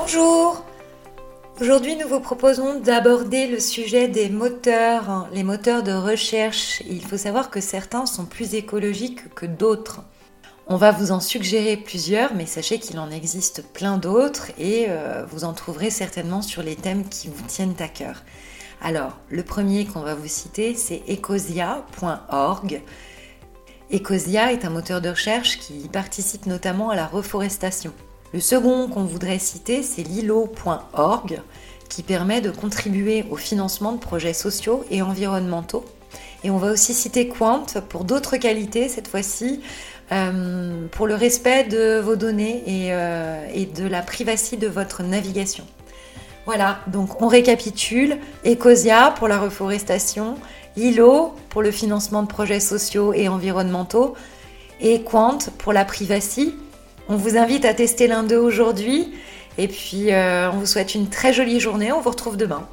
Bonjour Aujourd'hui, nous vous proposons d'aborder le sujet des moteurs, hein, les moteurs de recherche. Il faut savoir que certains sont plus écologiques que d'autres. On va vous en suggérer plusieurs, mais sachez qu'il en existe plein d'autres et euh, vous en trouverez certainement sur les thèmes qui vous tiennent à cœur. Alors, le premier qu'on va vous citer, c'est ecosia.org. Ecosia est un moteur de recherche qui participe notamment à la reforestation. Le second qu'on voudrait citer, c'est lilo.org, qui permet de contribuer au financement de projets sociaux et environnementaux. Et on va aussi citer Quant pour d'autres qualités, cette fois-ci, euh, pour le respect de vos données et, euh, et de la privacité de votre navigation. Voilà, donc on récapitule. Ecosia pour la reforestation, Lilo pour le financement de projets sociaux et environnementaux, et Quant pour la privacité on vous invite à tester l'un d'eux aujourd'hui. Et puis, euh, on vous souhaite une très jolie journée. On vous retrouve demain.